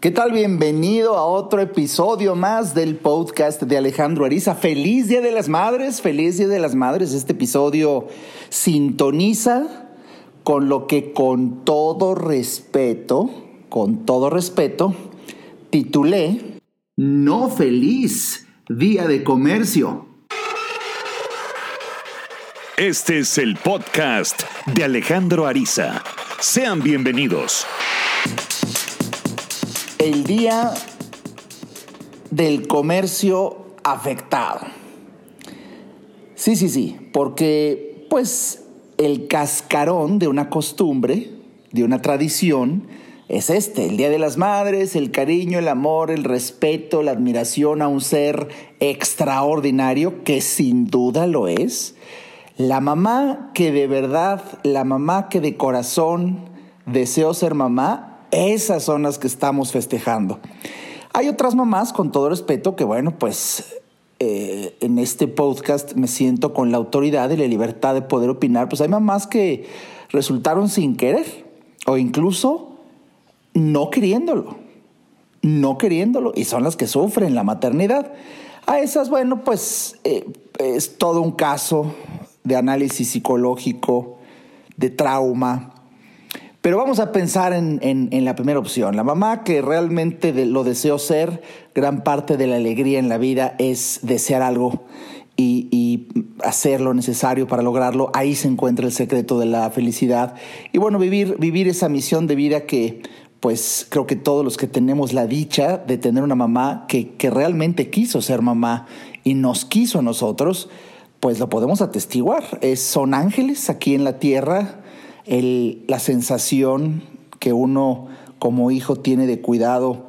¿Qué tal? Bienvenido a otro episodio más del podcast de Alejandro Ariza. Feliz Día de las Madres, feliz Día de las Madres. Este episodio sintoniza con lo que con todo respeto, con todo respeto, titulé No feliz Día de Comercio. Este es el podcast de Alejandro Ariza. Sean bienvenidos el día del comercio afectado. Sí, sí, sí, porque pues el cascarón de una costumbre, de una tradición, es este, el Día de las Madres, el cariño, el amor, el respeto, la admiración a un ser extraordinario, que sin duda lo es. La mamá que de verdad, la mamá que de corazón deseo ser mamá, esas son las que estamos festejando. Hay otras mamás, con todo respeto, que bueno, pues eh, en este podcast me siento con la autoridad y la libertad de poder opinar. Pues hay mamás que resultaron sin querer o incluso no queriéndolo, no queriéndolo, y son las que sufren la maternidad. A esas, bueno, pues eh, es todo un caso de análisis psicológico, de trauma, pero vamos a pensar en, la primera opción. La mamá que realmente lo deseo ser, gran parte de la alegría en la vida es desear algo y, hacer lo necesario para lograrlo. Ahí se encuentra el secreto de la felicidad. Y bueno, vivir, vivir esa misión de vida que pues creo que todos los que tenemos la dicha de tener una mamá que, que realmente quiso ser mamá y nos quiso a nosotros, pues lo podemos atestiguar. Es, son ángeles aquí en la tierra la sensación que uno como hijo tiene de cuidado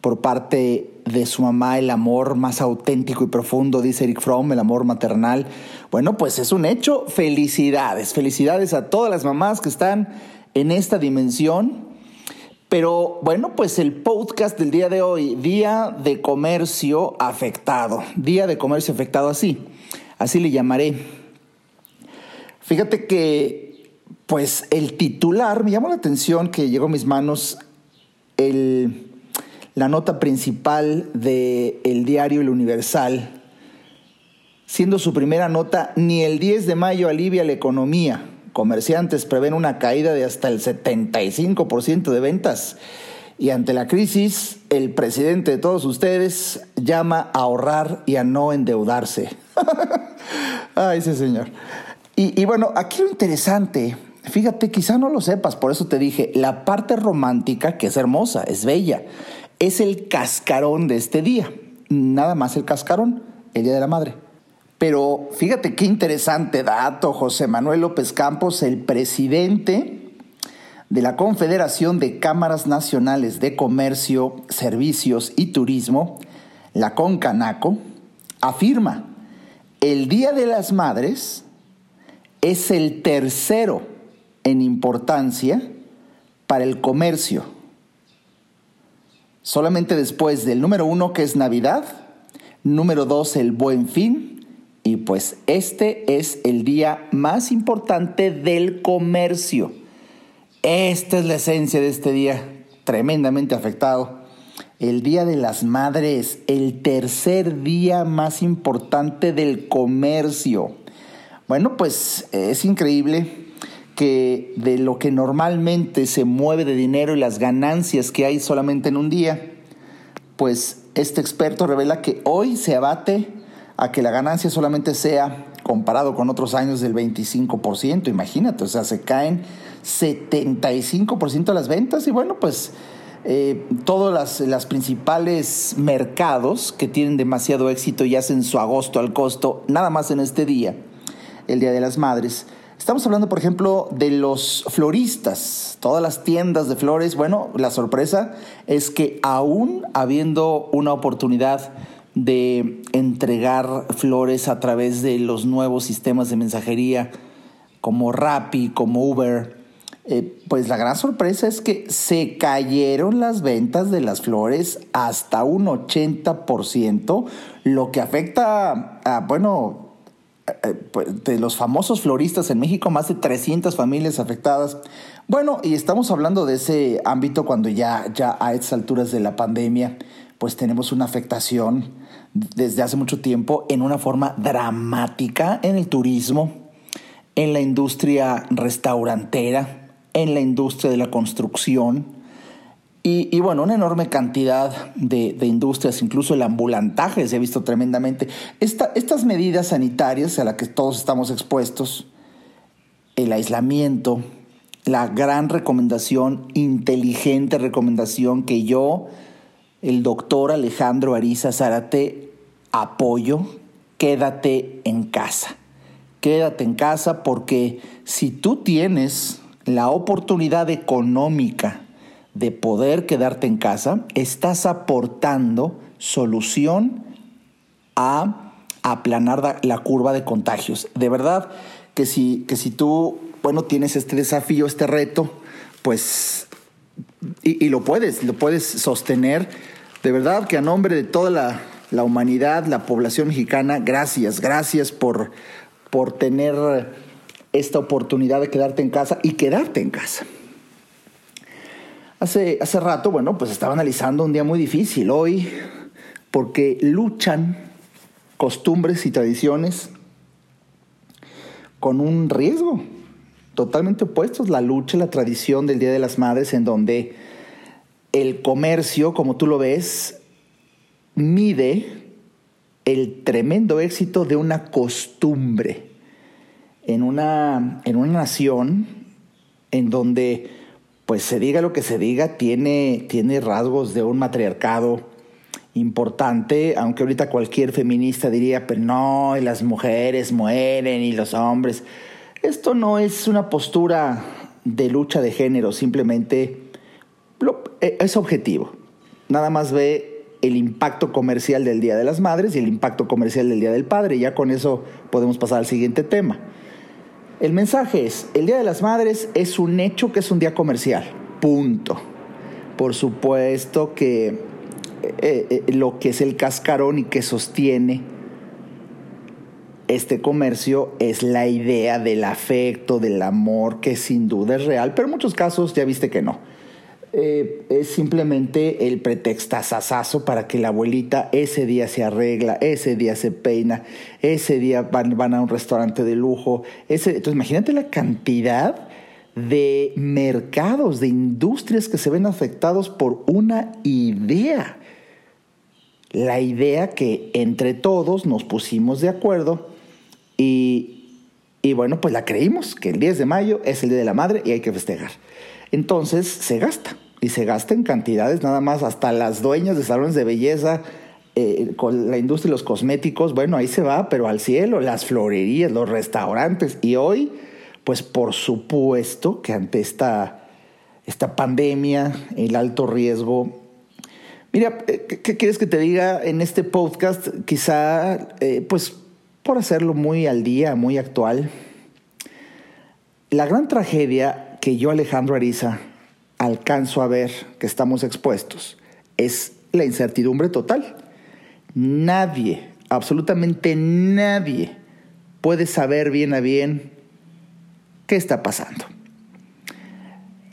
por parte de su mamá, el amor más auténtico y profundo, dice Eric Fromm, el amor maternal. Bueno, pues es un hecho. Felicidades, felicidades a todas las mamás que están en esta dimensión. Pero bueno, pues el podcast del día de hoy, Día de Comercio Afectado, Día de Comercio Afectado así, así le llamaré. Fíjate que pues el titular, me llamó la atención que llegó a mis manos la nota principal del el diario El Universal, siendo su primera nota, ni el 10 de mayo alivia la economía. Comerciantes prevén una caída de hasta el 75% de ventas. Y ante la crisis, el presidente de todos ustedes llama a ahorrar y a no endeudarse. Ay, ese señor. Y bueno, aquí lo interesante Fíjate, quizá no lo sepas, por eso te dije, la parte romántica, que es hermosa, es bella, es el cascarón de este día. Nada más el cascarón, el Día de la Madre. Pero fíjate qué interesante dato, José Manuel López Campos, el presidente de la Confederación de Cámaras Nacionales de Comercio, Servicios y Turismo, la CONCANACO, afirma, el Día de las Madres es el tercero en importancia para el comercio. Solamente después del número uno que es Navidad, número dos el Buen Fin, y pues este es el día más importante del comercio. Esta es la esencia de este día, tremendamente afectado. El Día de las Madres, el tercer día más importante del comercio. Bueno, pues es increíble que de lo que normalmente se mueve de dinero y las ganancias que hay solamente en un día, pues este experto revela que hoy se abate a que la ganancia solamente sea comparado con otros años del 25%, imagínate, o sea, se caen 75% de las ventas y bueno, pues eh, todos las, las principales mercados que tienen demasiado éxito y hacen su agosto al costo, nada más en este día, el Día de las Madres, Estamos hablando, por ejemplo, de los floristas, todas las tiendas de flores. Bueno, la sorpresa es que aún habiendo una oportunidad de entregar flores a través de los nuevos sistemas de mensajería como Rappi, como Uber, eh, pues la gran sorpresa es que se cayeron las ventas de las flores hasta un 80%, lo que afecta a, bueno, de los famosos floristas en México, más de 300 familias afectadas. Bueno, y estamos hablando de ese ámbito cuando ya, ya a estas alturas de la pandemia, pues tenemos una afectación desde hace mucho tiempo en una forma dramática en el turismo, en la industria restaurantera, en la industria de la construcción, y, bueno, una enorme cantidad de, industrias, incluso el ambulantaje se ha visto tremendamente. estas medidas sanitarias a las que todos estamos expuestos, el aislamiento, la gran recomendación, inteligente recomendación que yo, el doctor Alejandro Ariza Zárate, apoyo, quédate en casa. Quédate en casa porque si tú tienes la oportunidad económica, de poder quedarte en casa, estás aportando solución a aplanar la curva de contagios. De verdad que si, que si tú, bueno, tienes este desafío, este reto, pues, y, lo puedes, lo puedes sostener, de verdad que a nombre de toda la, la humanidad, la población mexicana, gracias, gracias por, por tener esta oportunidad de quedarte en casa y quedarte en casa. Hace, hace rato, bueno, pues estaba analizando un día muy difícil hoy, porque luchan costumbres y tradiciones con un riesgo totalmente opuestos, la lucha, la tradición del Día de las Madres, en donde el comercio, como tú lo ves, mide el tremendo éxito de una costumbre en una, en una nación en donde pues se diga lo que se diga, tiene, tiene rasgos de un matriarcado importante, aunque ahorita cualquier feminista diría, pero no, las mujeres mueren y los hombres. Esto no es una postura de lucha de género, simplemente eh, es objetivo. Nada más ve el impacto comercial del Día de las Madres y el impacto comercial del Día del Padre. Y ya con eso podemos pasar al siguiente tema. El mensaje es, el Día de las Madres es un hecho que es un día comercial, punto. Por supuesto que eh, eh, lo que es el cascarón y que sostiene este comercio es la idea del afecto, del amor, que sin duda es real, pero en muchos casos ya viste que no. Eh, es simplemente el pretextazazazo para que la abuelita ese día se arregla, ese día se peina, ese día van, a un restaurante de lujo. Ese, entonces imagínate la cantidad de mercados, de industrias que se ven afectados por una idea. La idea que entre todos nos pusimos de acuerdo y, y bueno, pues la creímos, que el 10 de mayo es el Día de la Madre y hay que festejar entonces se gasta. Y se gasta en cantidades nada más, hasta las dueñas de salones de belleza, eh, con la industria de los cosméticos, bueno, ahí se va, pero al cielo, las florerías, los restaurantes. Y hoy, pues por supuesto que ante esta, esta pandemia, el alto riesgo, Mira, eh, ¿qué, quieres que te diga en este podcast? Quizá, eh, pues, por hacerlo muy al día, muy actual. La gran tragedia que yo, Alejandro Ariza, alcanzo a ver que estamos expuestos es la incertidumbre total. Nadie, absolutamente nadie, puede saber bien a bien qué está pasando.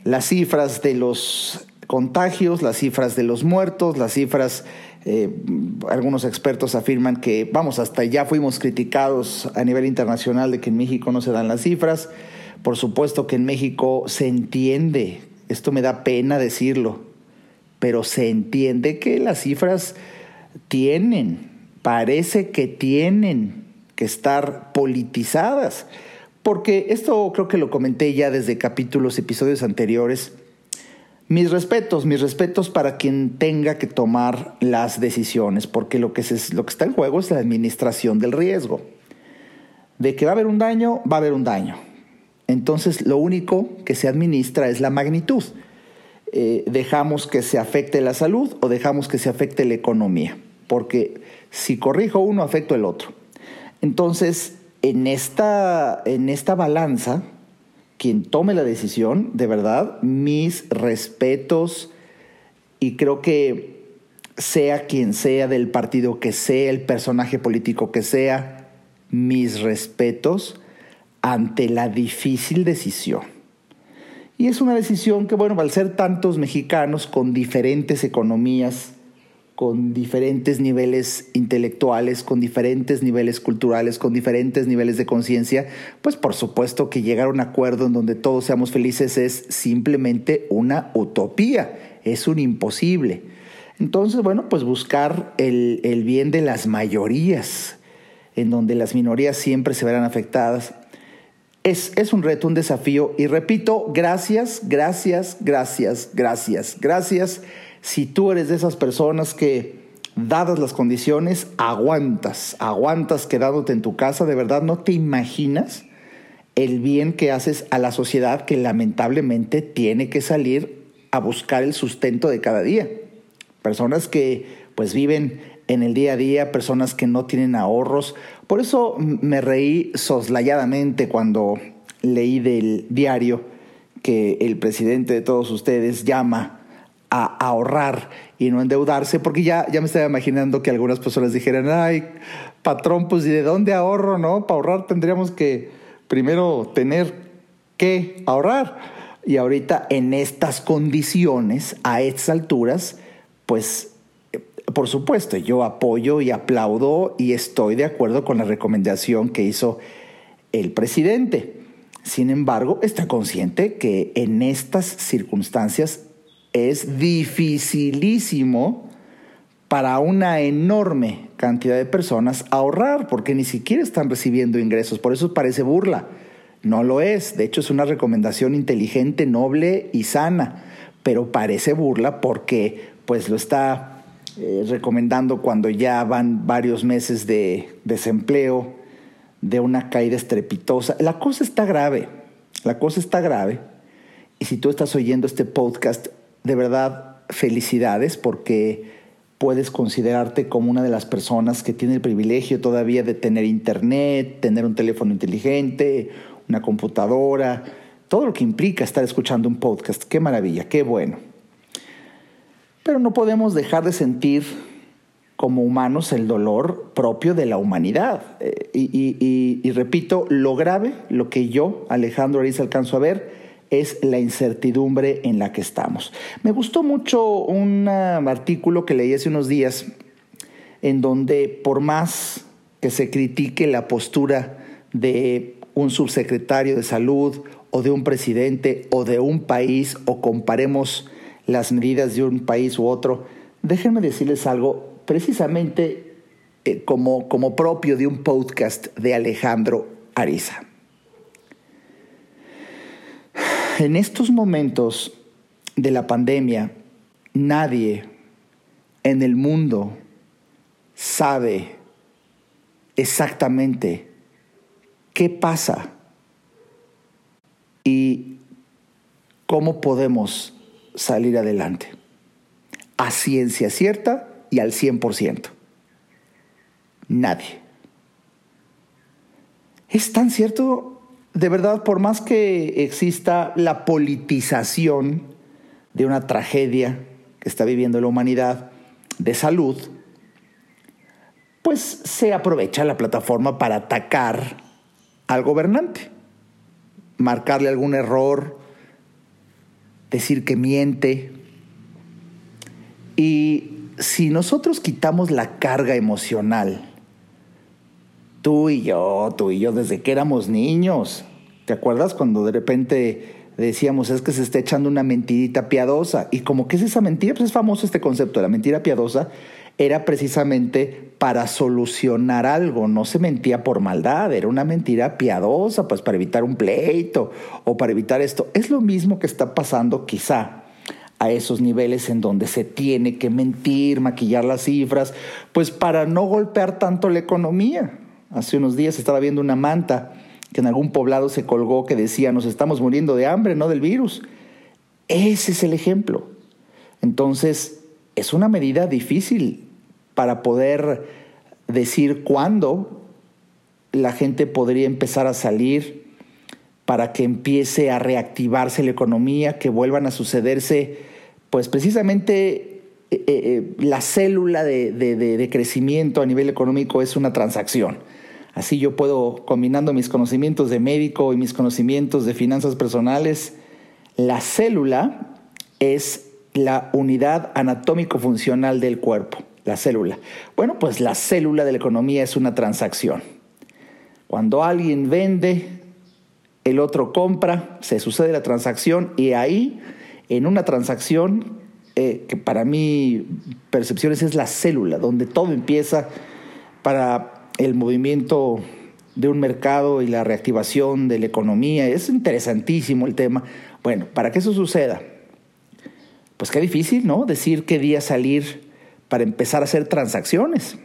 Las cifras de los contagios, las cifras de los muertos, las cifras, eh, algunos expertos afirman que, vamos, hasta ya fuimos criticados a nivel internacional de que en México no se dan las cifras. Por supuesto que en México se entiende, esto me da pena decirlo, pero se entiende que las cifras tienen, parece que tienen que estar politizadas, porque esto creo que lo comenté ya desde capítulos, episodios anteriores. Mis respetos, mis respetos para quien tenga que tomar las decisiones, porque lo que, lo que está en juego es la administración del riesgo. De que va a haber un daño, va a haber un daño. Entonces lo único que se administra es la magnitud. Eh, dejamos que se afecte la salud o dejamos que se afecte la economía, porque si corrijo uno, afecto el otro. Entonces, en esta, en esta balanza, quien tome la decisión, de verdad, mis respetos y creo que sea quien sea del partido que sea, el personaje político que sea, mis respetos ante la difícil decisión. Y es una decisión que, bueno, al ser tantos mexicanos con diferentes economías, con diferentes niveles intelectuales, con diferentes niveles culturales, con diferentes niveles de conciencia, pues por supuesto que llegar a un acuerdo en donde todos seamos felices es simplemente una utopía, es un imposible. Entonces, bueno, pues buscar el, el bien de las mayorías, en donde las minorías siempre se verán afectadas, es, es, un reto, un desafío. Y repito, gracias, gracias, gracias, gracias, gracias si tú eres de esas personas que, dadas las condiciones, aguantas, aguantas quedándote en tu casa, de verdad no te imaginas el bien que haces a la sociedad que lamentablemente tiene que salir a buscar el sustento de cada día. Personas que pues viven en el día a día, personas que no tienen ahorros. Por eso me reí soslayadamente cuando leí del diario que el presidente de todos ustedes llama a ahorrar y no endeudarse, porque ya, ya me estaba imaginando que algunas personas dijeran, ay, patrón, pues ¿y de dónde ahorro? No, para ahorrar tendríamos que primero tener que ahorrar. Y ahorita en estas condiciones, a estas alturas, pues por supuesto, yo apoyo y aplaudo y estoy de acuerdo con la recomendación que hizo el presidente. Sin embargo, está consciente que en estas circunstancias es dificilísimo para una enorme cantidad de personas ahorrar, porque ni siquiera están recibiendo ingresos. Por eso parece burla. No lo es. De hecho, es una recomendación inteligente, noble y sana. Pero parece burla porque pues lo está eh, recomendando cuando ya van varios meses de desempleo, de una caída estrepitosa. La cosa está grave. La cosa está grave. Y si tú estás oyendo este podcast, de verdad felicidades porque puedes considerarte como una de las personas que tiene el privilegio todavía de tener internet, tener un teléfono inteligente, una computadora, todo lo que implica estar escuchando un podcast. Qué maravilla, qué bueno. Pero no podemos dejar de sentir como humanos el dolor propio de la humanidad. Eh, y, repito, lo grave, lo que yo, Alejandro Ariza, alcanzo a ver, es la incertidumbre en la que estamos. Me gustó mucho un artículo que leí hace unos días en donde por más que se critique la postura de un subsecretario de salud o de un presidente o de un país o comparemos las medidas de un país u otro, déjenme decirles algo precisamente eh, como, como propio de un podcast de Alejandro Ariza. En estos momentos de la pandemia, nadie en el mundo sabe exactamente qué pasa y cómo podemos salir adelante. A ciencia cierta y al 100%. Nadie. Es tan cierto de verdad, por más que exista la politización de una tragedia que está viviendo la humanidad de salud, pues se aprovecha la plataforma para atacar al gobernante, marcarle algún error, decir que miente. Y si nosotros quitamos la carga emocional Tú y yo, tú y yo, desde que éramos niños. ¿Te acuerdas cuando de repente decíamos, es que se está echando una mentirita piadosa? Y como que es esa mentira, pues es famoso este concepto, la mentira piadosa era precisamente para solucionar algo, no se mentía por maldad, era una mentira piadosa, pues para evitar un pleito o para evitar esto. Es lo mismo que está pasando quizá a esos niveles en donde se tiene que mentir, maquillar las cifras, pues para no golpear tanto la economía. Hace unos días estaba viendo una manta que en algún poblado se colgó que decía, nos estamos muriendo de hambre, no del virus. Ese es el ejemplo. Entonces, es una medida difícil para poder decir cuándo la gente podría empezar a salir, para que empiece a reactivarse la economía, que vuelvan a sucederse, pues precisamente eh, eh, eh, la célula de crecimiento a nivel económico es una transacción. Así yo puedo, combinando mis conocimientos de médico y mis conocimientos de finanzas personales, La célula es la unidad anatómico-funcional del cuerpo, la célula. Bueno, pues la célula de la economía es una transacción. Cuando alguien vende, el otro compra, se sucede la transacción y ahí, en una transacción, eh, que para mí percepciones es la célula, donde todo empieza para el movimiento de un mercado y la reactivación de la economía. Es interesantísimo el tema. Bueno, para que eso suceda, pues qué difícil, ¿no? Decir qué día salir para empezar a hacer transacciones.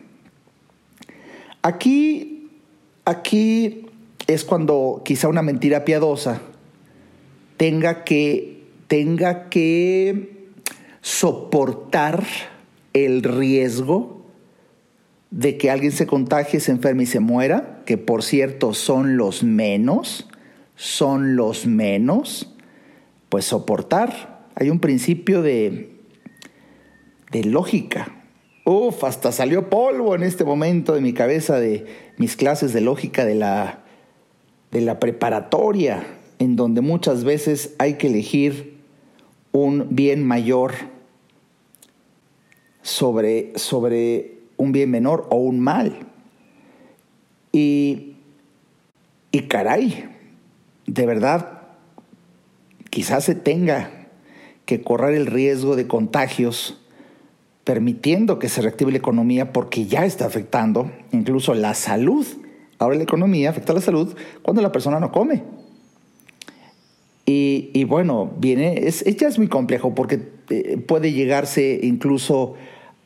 Aquí, aquí es cuando quizá una mentira piadosa tenga que, tenga que soportar el riesgo de que alguien se contagie, se enferme y se muera, que por cierto son los menos, son los menos, pues soportar. Hay un principio de, de lógica. Uf, hasta salió polvo en este momento de mi cabeza de mis clases de lógica de la, de la preparatoria, en donde muchas veces hay que elegir un bien mayor sobre, sobre un bien menor o un mal. Y, y caray, de verdad, quizás se tenga que correr el riesgo de contagios permitiendo que se reactive la economía porque ya está afectando incluso la salud. Ahora la economía afecta a la salud cuando la persona no come. Y, bueno, viene, es, ya es muy complejo porque eh, puede llegarse incluso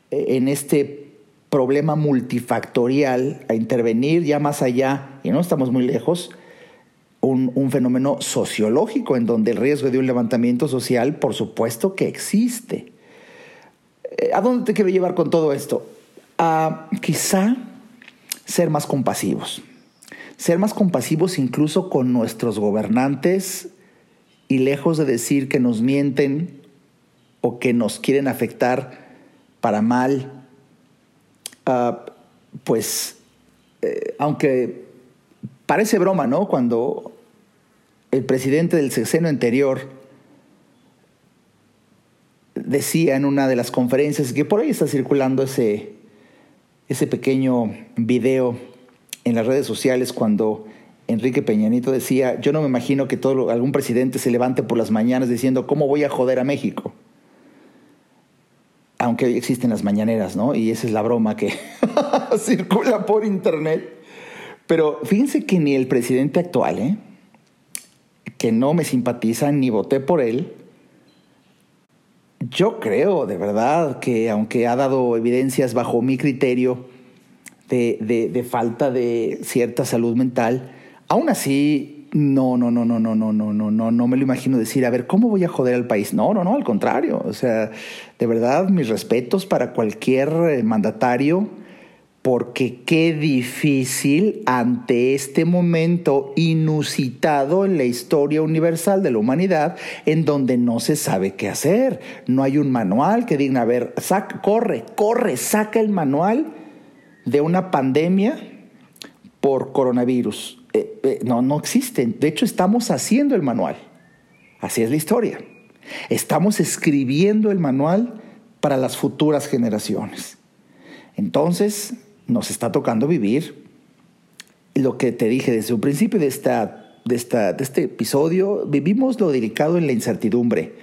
eh, en este problema multifactorial a intervenir ya más allá, y no estamos muy lejos, un, un, fenómeno sociológico en donde el riesgo de un levantamiento social, por supuesto que existe. Eh, ¿A dónde te quiero llevar con todo esto? A quizá ser más compasivos. Ser más compasivos incluso con nuestros gobernantes y lejos de decir que nos mienten o que nos quieren afectar para mal, ah, pues eh, aunque parece broma, ¿no? Cuando el presidente del sexenio anterior decía en una de las conferencias que por ahí está circulando ese, ese pequeño video en las redes sociales cuando Enrique Peñanito decía, yo no me imagino que todo, algún presidente se levante por las mañanas diciendo, ¿cómo voy a joder a México? Aunque hoy existen las mañaneras, ¿no? Y esa es la broma que circula por internet. Pero fíjense que ni el presidente actual, ¿eh? que no me simpatiza ni voté por él, yo creo de verdad que aunque ha dado evidencias bajo mi criterio de, falta de cierta salud mental, aún así no, no, no, no, no, no, no, no, no, no me lo imagino decir, a ver, ¿cómo voy a joder al país? No, no, no, al contrario. O sea, de verdad, mis respetos para cualquier eh, mandatario porque qué difícil ante este momento inusitado en la historia universal de la humanidad, en donde no se sabe qué hacer. No hay un manual que diga, a ver, corre, corre, saca el manual de una pandemia por coronavirus. Eh, eh, no, no existe. De hecho, estamos haciendo el manual. Así es la historia. Estamos escribiendo el manual para las futuras generaciones. Entonces, nos está tocando vivir lo que te dije desde un principio de, esta, de, esta, de este episodio, vivimos lo delicado en la incertidumbre.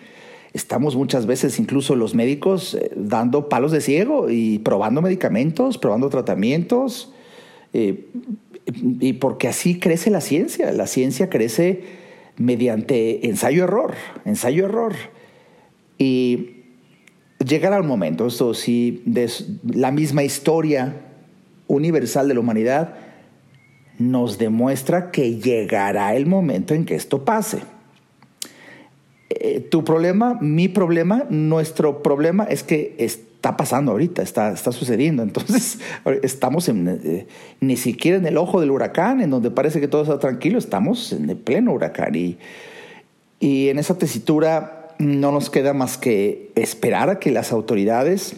Estamos muchas veces, incluso los médicos, eh, dando palos de ciego y probando medicamentos, probando tratamientos, eh, y porque así crece la ciencia. La ciencia crece mediante ensayo-error, ensayo-error. Y llegará un momento, esto sí, la misma historia universal de la humanidad nos demuestra que llegará el momento en que esto pase. Eh, tu problema, mi problema, nuestro problema es que está pasando ahorita, está, está sucediendo. Entonces, estamos eh, ni siquiera en el ojo del huracán, en donde parece que todo está tranquilo, estamos en pleno huracán. Y, y en esa tesitura no nos queda más que esperar a que las autoridades,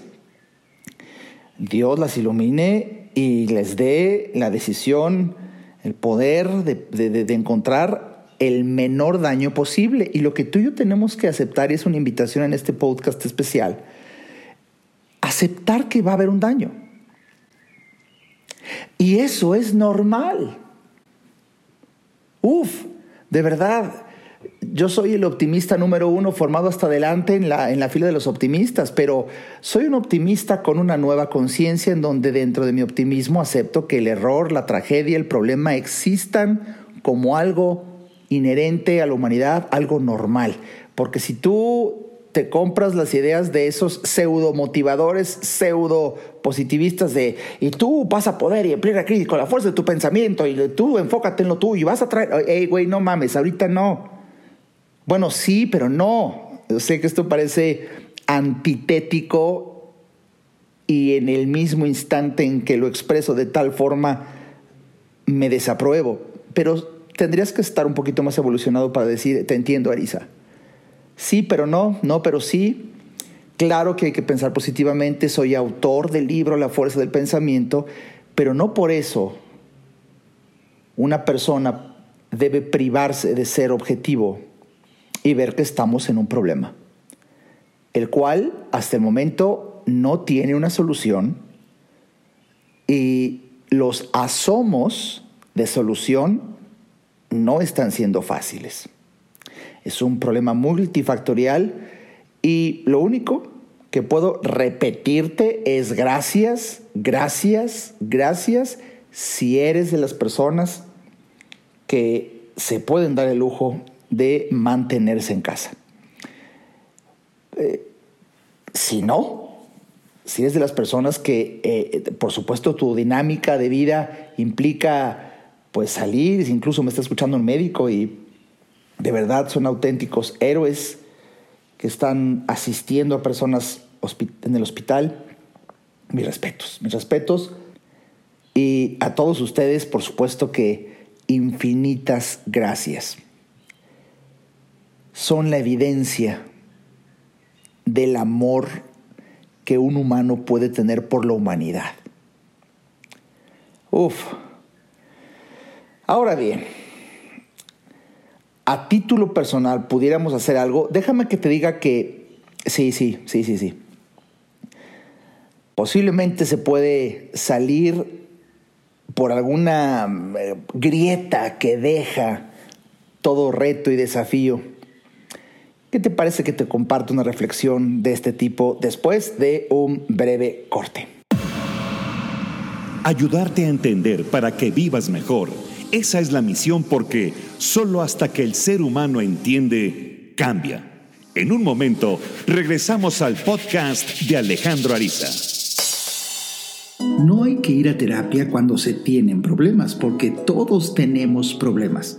Dios las ilumine y les dé la decisión, el poder de, encontrar el menor daño posible. Y lo que tú y yo tenemos que aceptar, y es una invitación en este podcast especial, aceptar que va a haber un daño. Y eso es normal. Uf, de verdad, yo soy el optimista número uno formado hasta adelante en la, en la fila de los optimistas, pero soy un optimista con una nueva conciencia en donde dentro de mi optimismo acepto que el error, la tragedia, el problema existan como algo inherente a la humanidad, algo normal. Porque si tú te compras las ideas de esos pseudo motivadores, pseudo positivistas de y tú vas a poder y en plena crisis con la fuerza de tu pensamiento y tú enfócate en lo tuyo y vas a traer, hey güey, no mames, ahorita no. Bueno, sí, pero no. Yo sé que esto parece antitético y en el mismo instante en que lo expreso de tal forma me desapruebo. Pero tendrías que estar un poquito más evolucionado para decir, te entiendo, Arisa. Sí, pero no, no, pero sí. Claro que hay que pensar positivamente, soy autor del libro La fuerza del pensamiento, pero no por eso una persona debe privarse de ser objetivo y ver que estamos en un problema, el cual hasta el momento no tiene una solución y los asomos de solución no están siendo fáciles. Es un problema multifactorial y lo único que puedo repetirte es gracias, gracias, gracias si eres de las personas que se pueden dar el lujo de mantenerse en casa. Eh, si no, si eres de las personas que, eh, por supuesto, tu dinámica de vida implica pues salir, incluso me está escuchando un médico y de verdad son auténticos héroes que están asistiendo a personas en el hospital. Mis respetos, mis respetos. Y a todos ustedes, por supuesto que infinitas gracias son la evidencia del amor que un humano puede tener por la humanidad. Uf. Ahora bien, a título personal pudiéramos hacer algo, déjame que te diga que sí, sí, sí, sí, sí. Posiblemente se puede salir por alguna eh, grieta que deja todo reto y desafío ¿Qué te parece que te comparto una reflexión de este tipo después de un breve corte? Ayudarte a entender para que vivas mejor. Esa es la misión porque solo hasta que el ser humano entiende, cambia. En un momento, regresamos al podcast de Alejandro Ariza. No hay que ir a terapia cuando se tienen problemas, porque todos tenemos problemas.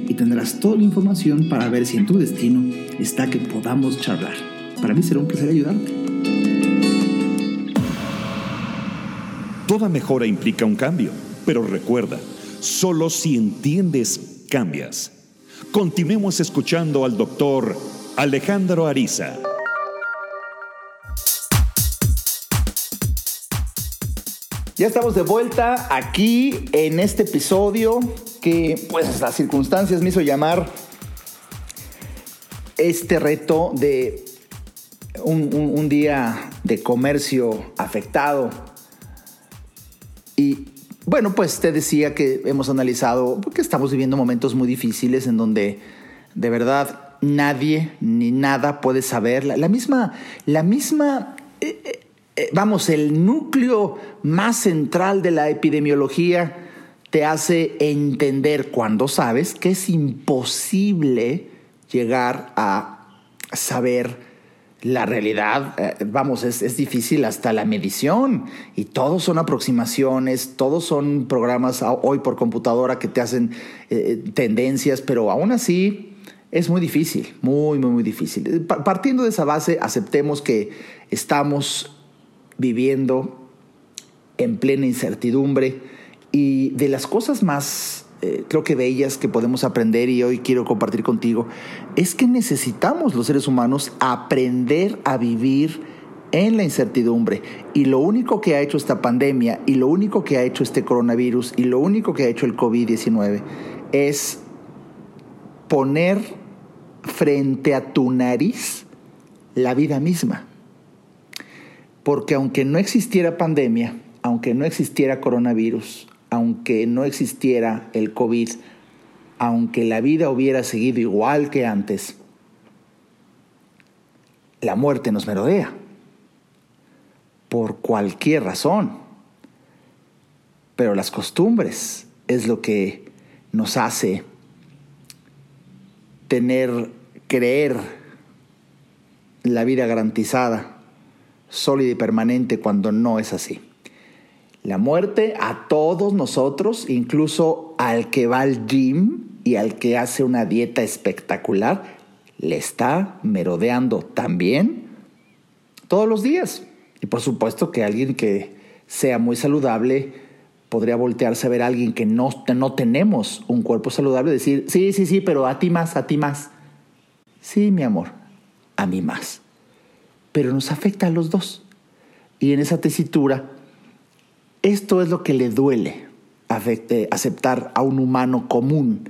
y tendrás toda la información para ver si en tu destino está que podamos charlar. Para mí será un placer ayudarte. Toda mejora implica un cambio, pero recuerda, solo si entiendes, cambias. Continuemos escuchando al doctor Alejandro Ariza. Ya estamos de vuelta aquí en este episodio que pues las circunstancias me hizo llamar este reto de un, día de comercio afectado. Y bueno, pues te decía que hemos analizado que estamos viviendo momentos muy difíciles en donde de verdad nadie ni nada puede saber. La, misma, la misma, eh, eh, eh, vamos, el núcleo más central de la epidemiología te hace entender cuando sabes que es imposible llegar a saber la realidad, eh, vamos, es, difícil hasta la medición y todos son aproximaciones, todos son programas hoy por computadora que te hacen eh, tendencias, pero aún así es muy difícil, muy, muy, muy difícil. Partiendo de esa base, aceptemos que estamos viviendo en plena incertidumbre y de las cosas más, eh, creo que bellas que podemos aprender y hoy quiero compartir contigo, es que necesitamos los seres humanos aprender a vivir en la incertidumbre. Y lo único que ha hecho esta pandemia y lo único que ha hecho este coronavirus y lo único que ha hecho el COVID-19 es poner frente a tu nariz la vida misma. Porque aunque no existiera pandemia, aunque no existiera coronavirus, aunque no existiera el COVID, aunque la vida hubiera seguido igual que antes, la muerte nos merodea. Por cualquier razón. Pero las costumbres es lo que nos hace tener, creer la vida garantizada, sólida y permanente cuando no es así. La muerte a todos nosotros, incluso al que va al gym y al que hace una dieta espectacular, le está merodeando también todos los días. Y por supuesto que alguien que sea muy saludable podría voltearse a ver a alguien que no, no tenemos un cuerpo saludable y decir, sí, sí, sí, pero a ti más, a ti más. Sí, mi amor, a mí más. Pero nos afecta a los dos. Y en esa tesitura, esto es lo que le duele aceptar a un humano común.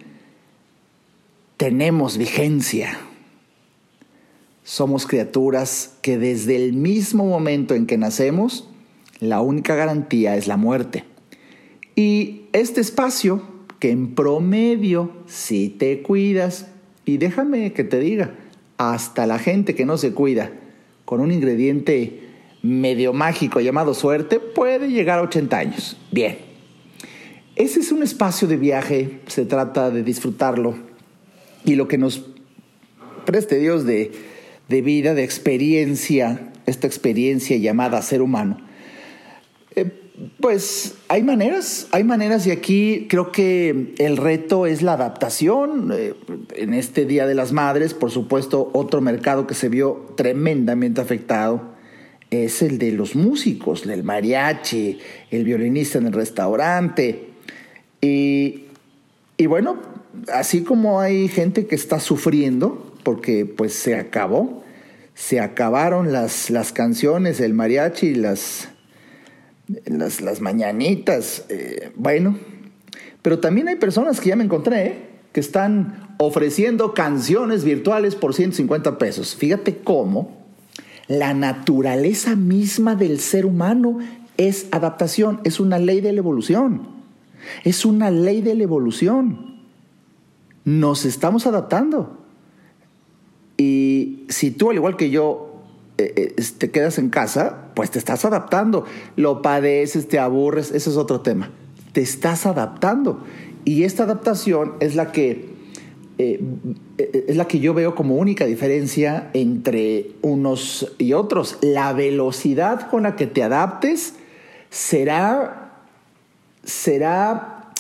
Tenemos vigencia. Somos criaturas que desde el mismo momento en que nacemos, la única garantía es la muerte. Y este espacio, que en promedio, si te cuidas, y déjame que te diga, hasta la gente que no se cuida, con un ingrediente medio mágico llamado suerte, puede llegar a 80 años. Bien, ese es un espacio de viaje, se trata de disfrutarlo, y lo que nos preste Dios de, de vida, de experiencia, esta experiencia llamada ser humano, eh, pues hay maneras, hay maneras y aquí creo que el reto es la adaptación. Eh, en este Día de las Madres, por supuesto, otro mercado que se vio tremendamente afectado es el de los músicos, el mariachi, el violinista en el restaurante. Y, y bueno, así como hay gente que está sufriendo porque pues se acabó, se acabaron las, las canciones, el mariachi y las las, las mañanitas, eh, bueno. Pero también hay personas que ya me encontré, ¿eh? que están ofreciendo canciones virtuales por 150 pesos. Fíjate cómo la naturaleza misma del ser humano es adaptación, es una ley de la evolución. Es una ley de la evolución. Nos estamos adaptando. Y si tú, al igual que yo, eh, eh, te quedas en casa, pues te estás adaptando. Lo padeces, te aburres, ese es otro tema. Te estás adaptando. Y esta adaptación es la que, eh, es la que yo veo como única diferencia entre unos y otros. La velocidad con la que te adaptes será, será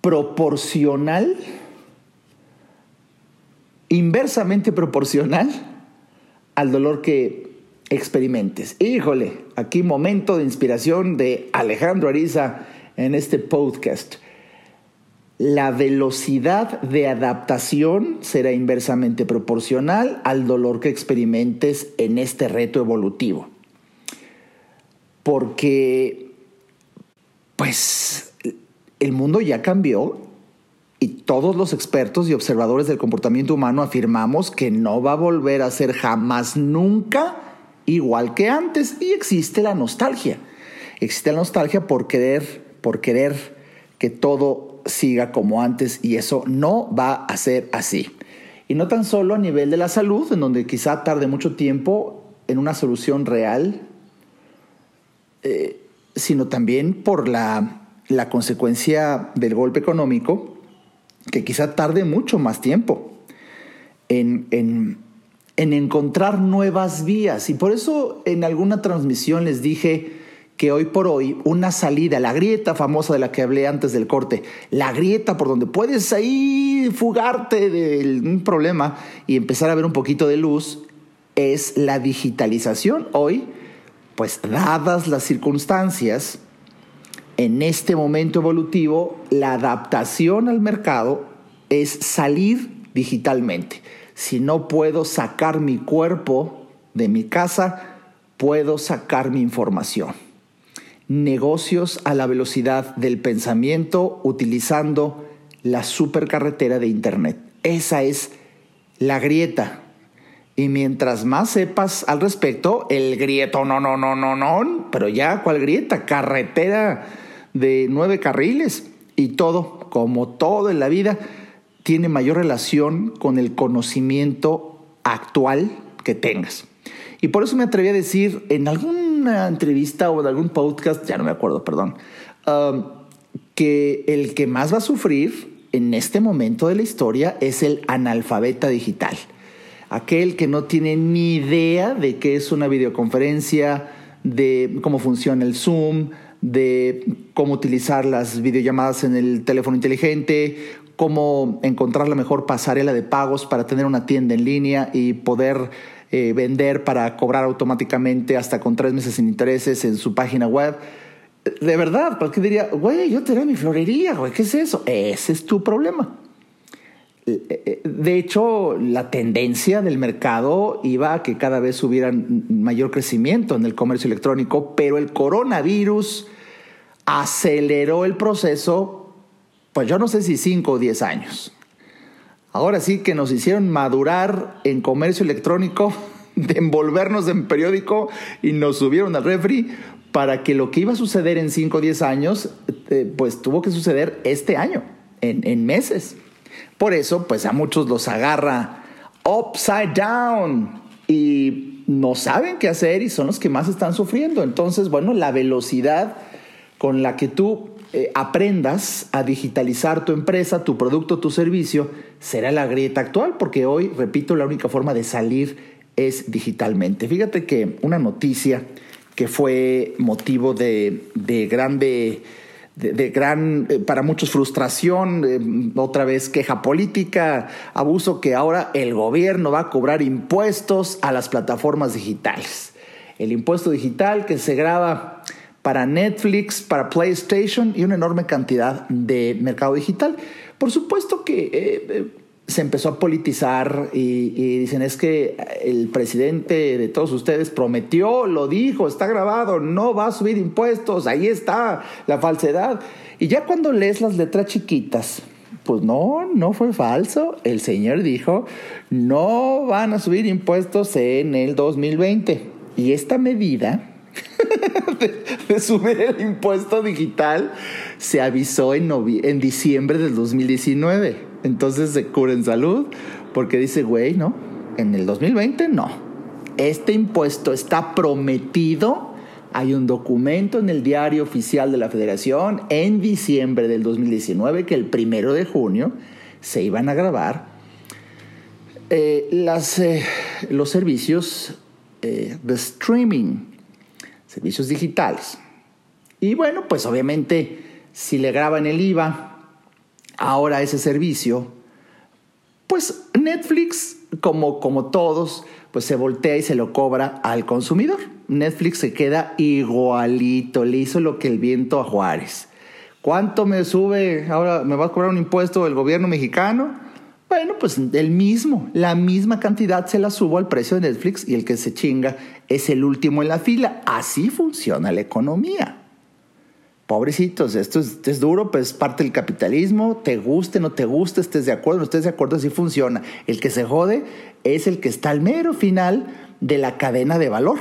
proporcional, inversamente proporcional al dolor que experimentes. Híjole, aquí momento de inspiración de Alejandro Ariza en este podcast. La velocidad de adaptación será inversamente proporcional al dolor que experimentes en este reto evolutivo. Porque, pues, el mundo ya cambió y todos los expertos y observadores del comportamiento humano afirmamos que no va a volver a ser jamás nunca igual que antes y existe la nostalgia. Existe la nostalgia por querer, por querer que todo siga como antes y eso no va a ser así. Y no tan solo a nivel de la salud, en donde quizá tarde mucho tiempo en una solución real, eh, sino también por la, la consecuencia del golpe económico, que quizá tarde mucho más tiempo en, en en encontrar nuevas vías. Y por eso en alguna transmisión les dije que hoy por hoy una salida, la grieta famosa de la que hablé antes del corte, la grieta por donde puedes ahí fugarte de un problema y empezar a ver un poquito de luz, es la digitalización. Hoy, pues dadas las circunstancias, en este momento evolutivo, la adaptación al mercado es salir digitalmente. Si no puedo sacar mi cuerpo de mi casa, puedo sacar mi información. Negocios a la velocidad del pensamiento utilizando la supercarretera de Internet. Esa es la grieta. Y mientras más sepas al respecto, el grieto, no, no, no, no, no, pero ya, ¿cuál grieta? Carretera de nueve carriles y todo, como todo en la vida, tiene mayor relación con el conocimiento actual que tengas. Y por eso me atreví a decir en alguna entrevista o en algún podcast, ya no me acuerdo, perdón, um, que el que más va a sufrir en este momento de la historia es el analfabeta digital. Aquel que no tiene ni idea de qué es una videoconferencia, de cómo funciona el Zoom, de cómo utilizar las videollamadas en el teléfono inteligente, cómo encontrar la mejor pasarela de pagos para tener una tienda en línea y poder eh, vender para cobrar automáticamente hasta con tres meses sin intereses en su página web. De verdad, cualquier diría, güey, yo tenía mi florería, güey, ¿qué es eso? Ese es tu problema. De hecho, la tendencia del mercado iba a que cada vez hubiera mayor crecimiento en el comercio electrónico, pero el coronavirus aceleró el proceso pues yo no sé si 5 o 10 años. Ahora sí que nos hicieron madurar en comercio electrónico, de envolvernos en periódico y nos subieron al refri para que lo que iba a suceder en 5 o 10 años, eh, pues tuvo que suceder este año, en, en meses. Por eso, pues a muchos los agarra upside down y no saben qué hacer y son los que más están sufriendo. Entonces, bueno, la velocidad con la que tú eh, aprendas a digitalizar tu empresa, tu producto, tu servicio, será la grieta actual, porque hoy, repito, la única forma de salir es digitalmente. Fíjate que una noticia que fue motivo de, grande... De, gran, eh, para muchos frustración, eh, otra vez queja política, abuso que ahora el gobierno va a cobrar impuestos a las plataformas digitales. El impuesto digital que se graba para Netflix, para PlayStation y una enorme cantidad de mercado digital. Por supuesto que eh, eh, se empezó a politizar y, dicen es que el presidente de todos ustedes prometió, lo dijo, está grabado, no va a subir impuestos, ahí está la falsedad. Y ya cuando lees las letras chiquitas, pues no, no fue falso. El señor dijo, no van a subir impuestos en el 2020. Y esta medida de, subir el impuesto digital se avisó en, en diciembre del 2019. Entonces se cura salud porque dice, güey, no, en el 2020 no. Este impuesto está prometido. Hay un documento en el diario oficial de la federación en diciembre del 2019 que el primero de junio se iban a grabar eh, las, eh, los servicios eh, de streaming servicios digitales. Y bueno, pues obviamente si le graban el IVA ahora ese servicio, pues Netflix, como, como todos, pues se voltea y se lo cobra al consumidor. Netflix se queda igualito, le hizo lo que el viento a Juárez. ¿Cuánto me sube? Ahora me va a cobrar un impuesto el gobierno mexicano. Bueno, pues el mismo, la misma cantidad se la subo al precio de Netflix y el que se chinga es el último en la fila. Así funciona la economía. Pobrecitos, esto es, duro, pues es parte del capitalismo, te guste, no te guste, estés de acuerdo, no estés de acuerdo, así funciona. El que se jode es el que está al mero final de la cadena de valor.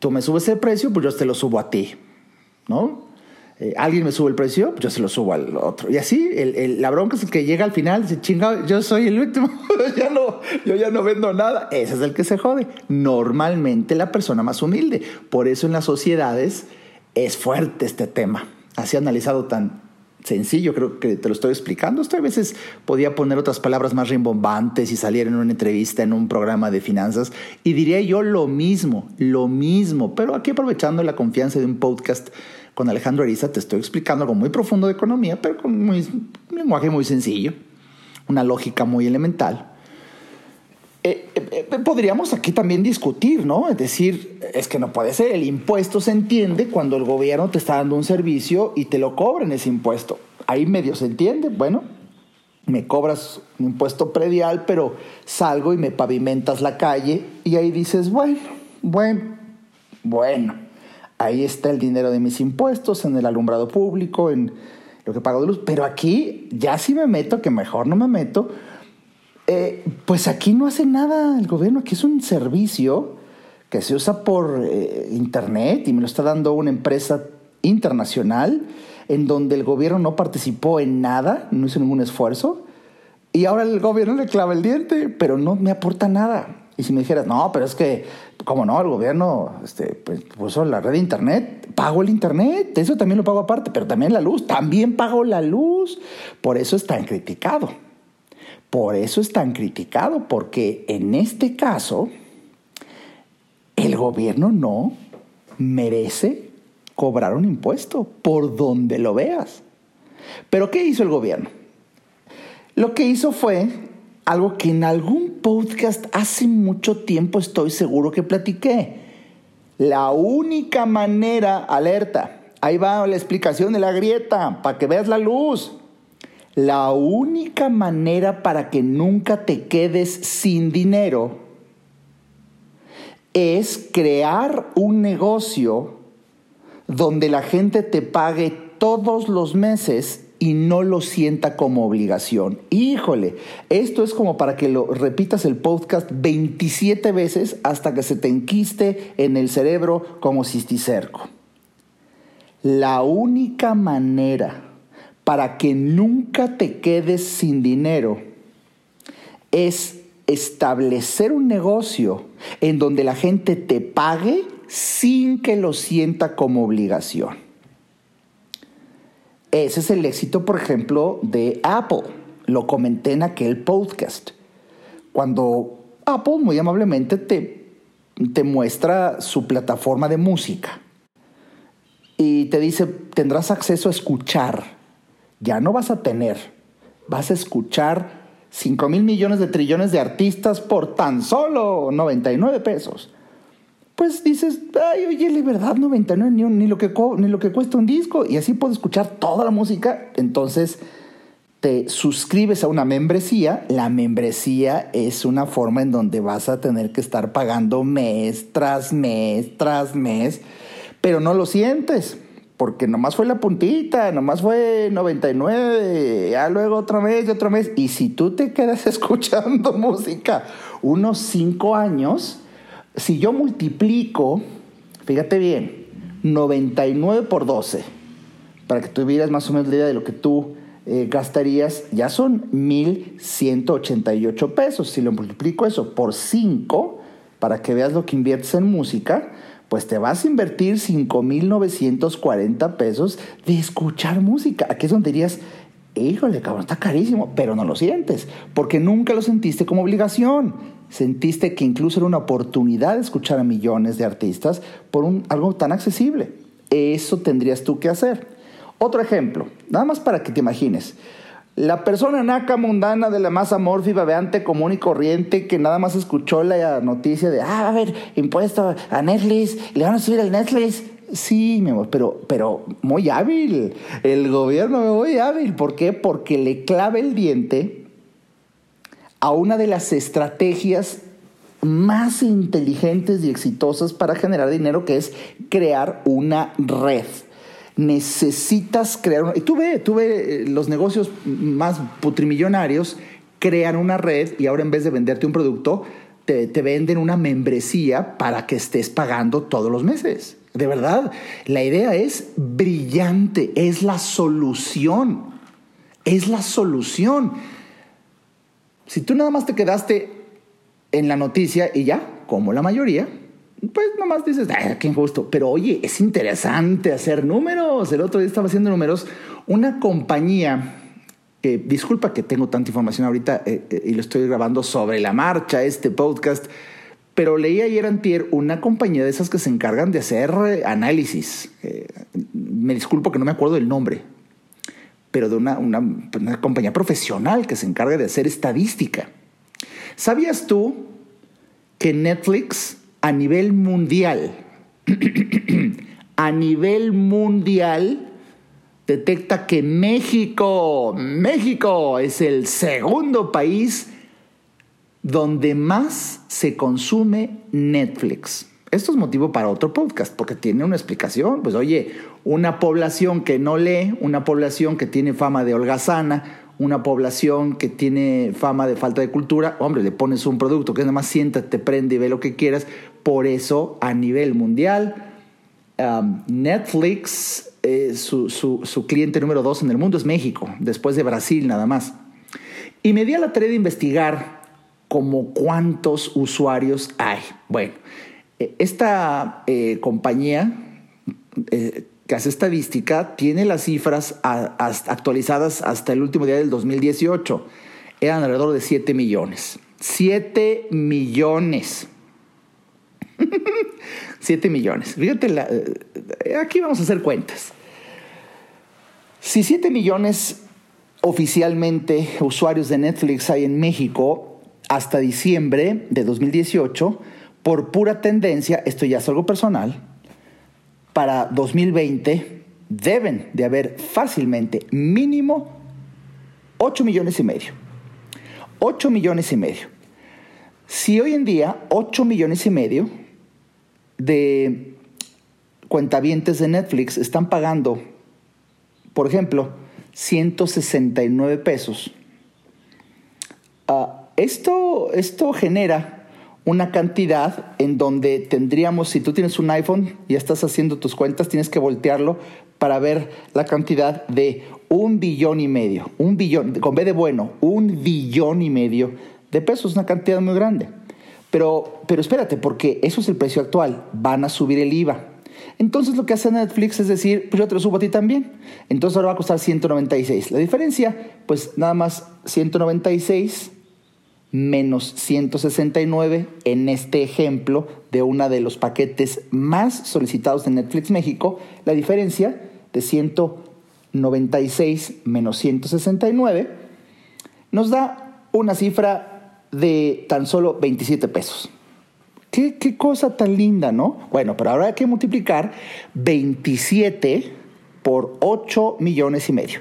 Tú me subes el precio, pues yo te lo subo a ti, ¿no? Eh, alguien me sube el precio, yo se lo subo al otro. Y así, el, la bronca es el que llega al final, dice, yo soy el último, ya no, yo ya no vendo nada. Ese es el que se jode. Normalmente la persona más humilde. Por eso en las sociedades es fuerte este tema. Así analizado tan sencillo, creo que te lo estoy explicando. Esto a veces podía poner otras palabras más rimbombantes y salir en una entrevista, en un programa de finanzas, y diría yo lo mismo, lo mismo, pero aquí aprovechando la confianza de un podcast con Alejandro Ariza, te estoy explicando algo muy profundo de economía, pero con un lenguaje muy sencillo, una lógica muy elemental. Eh, eh, eh, podríamos aquí también discutir, ¿no? Es decir, es que no puede ser, el impuesto se entiende cuando el gobierno te está dando un servicio y te lo cobran ese impuesto. Ahí medio se entiende, bueno, me cobras un impuesto predial, pero salgo y me pavimentas la calle y ahí dices, bueno, bueno, bueno, ahí está el dinero de mis impuestos en el alumbrado público, en lo que pago de luz, pero aquí ya sí me meto, que mejor no me meto, eh, pues aquí no hace nada el gobierno, aquí es un servicio que se usa por eh, internet y me lo está dando una empresa internacional en donde el gobierno no participó en nada, no hizo ningún esfuerzo, y ahora el gobierno le clava el diente, pero no me aporta nada. Y si me dijeras, no, pero es que, ¿cómo no? El gobierno este, pues, puso la red de internet, pago el internet, eso también lo pago aparte, pero también la luz, también pago la luz. Por eso es tan criticado. Por eso es tan criticado, porque en este caso el gobierno no merece cobrar un impuesto por donde lo veas. Pero ¿qué hizo el gobierno? Lo que hizo fue algo que en algún podcast hace mucho tiempo estoy seguro que platiqué. La única manera, alerta, ahí va la explicación de la grieta, para que veas la luz. La única manera para que nunca te quedes sin dinero es crear un negocio donde la gente te pague todos los meses y no lo sienta como obligación. Híjole, esto es como para que lo repitas el podcast 27 veces hasta que se te enquiste en el cerebro como cisticerco. La única manera para que nunca te quedes sin dinero es establecer un negocio en donde la gente te pague sin que lo sienta como obligación. Ese es el éxito, por ejemplo, de Apple. Lo comenté en aquel podcast. Cuando Apple muy amablemente te, te muestra su plataforma de música y te dice, tendrás acceso a escuchar ya no vas a tener, vas a escuchar 5 mil millones de trillones de artistas por tan solo 99 pesos. Pues dices, ay, oye, de verdad, 99 ni, ni, lo que, ni lo que cuesta un disco. Y así puedo escuchar toda la música. Entonces te suscribes a una membresía. La membresía es una forma en donde vas a tener que estar pagando mes tras mes tras mes, pero no lo sientes porque nomás fue la puntita, nomás fue 99, ya luego otro mes y otro mes. Y si tú te quedas escuchando música unos 5 años, si yo multiplico, fíjate bien, 99 por 12, para que tuvieras más o menos la idea de lo que tú eh, gastarías, ya son 1.188 pesos. Si lo multiplico eso por 5, para que veas lo que inviertes en música, pues te vas a invertir 5.940 pesos de escuchar música. Aquí es donde dirías, híjole, cabrón, está carísimo, pero no lo sientes, porque nunca lo sentiste como obligación. Sentiste que incluso era una oportunidad de escuchar a millones de artistas por algo tan accesible. Eso tendrías tú que hacer. Otro ejemplo, nada más para que te imagines. La persona naca mundana de la masa morfi veante común y corriente que nada más escuchó la noticia de, ah, a ver, impuesto a Netflix, le van a subir al Netflix. Sí, mi amor, pero, pero muy hábil. El gobierno muy hábil. ¿Por qué? Porque le clave el diente a una de las estrategias más inteligentes y exitosas para generar dinero, que es crear una red necesitas crear una... Y tú ve, tú ve eh, los negocios más putrimillonarios crean una red y ahora en vez de venderte un producto, te, te, venden una membresía para que estés pagando todos los meses. De verdad, la idea es brillante, es la solución, es la solución. Si tú nada más te quedaste en la noticia y ya, como la mayoría, pues nomás dices, ay, qué injusto. Pero oye, es interesante hacer números. El otro día estaba haciendo números. una compañía que, disculpa que tengo tanta información ahorita eh, eh, y lo estoy grabando sobre la marcha, este podcast, pero leí ayer antier una compañía de esas que se encargan de hacer eh, análisis. me disculpo que no me acuerdo del nombre, pero de una, una compañía profesional que se encarga de hacer estadística. ¿Sabías tú que Netflix a nivel mundial, a nivel mundial, detecta que México, México es el segundo país donde más se consume Netflix. Esto es motivo para otro podcast, porque tiene una explicación. Pues oye, una población que no lee, una población que tiene fama de holgazana, una población que tiene fama de falta de cultura, hombre, le pones un producto que nada más siéntate, prende y ve lo que quieras. Por eso, a nivel mundial, um, Netflix, eh, su, su, cliente número dos en el mundo es México, después de Brasil nada más. Y me di a la tarea de investigar como cuántos usuarios hay. Bueno, eh, esta eh, compañía que hace estadística tiene las cifras actualizadas hasta el último día del 2018. Eran alrededor de 7 millones. 7 millones. 7 millones. Fíjate, eh, aquí vamos a hacer cuentas. Si 7 millones oficialmente usuarios de Netflix hay en México hasta diciembre de 2018, por pura tendencia, esto ya es algo personal, para 2020 deben de haber fácilmente mínimo 8 millones y medio. 8 millones y medio. Si hoy en día 8 millones y medio de cuentavientes de Netflix están pagando, por ejemplo, 169 pesos, ah, esto, esto genera una cantidad en donde tendríamos, si tú tienes un iPhone y estás haciendo tus cuentas, tienes que voltearlo para ver la cantidad de un billón y medio, un billón, con B de bueno, un billón y medio de pesos, una cantidad muy grande. Pero, pero espérate, porque eso es el precio actual, van a subir el IVA. Entonces lo que hace Netflix es decir, pues yo te lo subo a ti también. Entonces ahora va a costar 196. La diferencia, pues nada más 196 menos 169 en este ejemplo de uno de los paquetes más solicitados de Netflix México, la diferencia de 196 menos 169 nos da una cifra de tan solo 27 pesos. ¿Qué, qué cosa tan linda, ¿no? Bueno, pero ahora hay que multiplicar 27 por 8 millones y medio.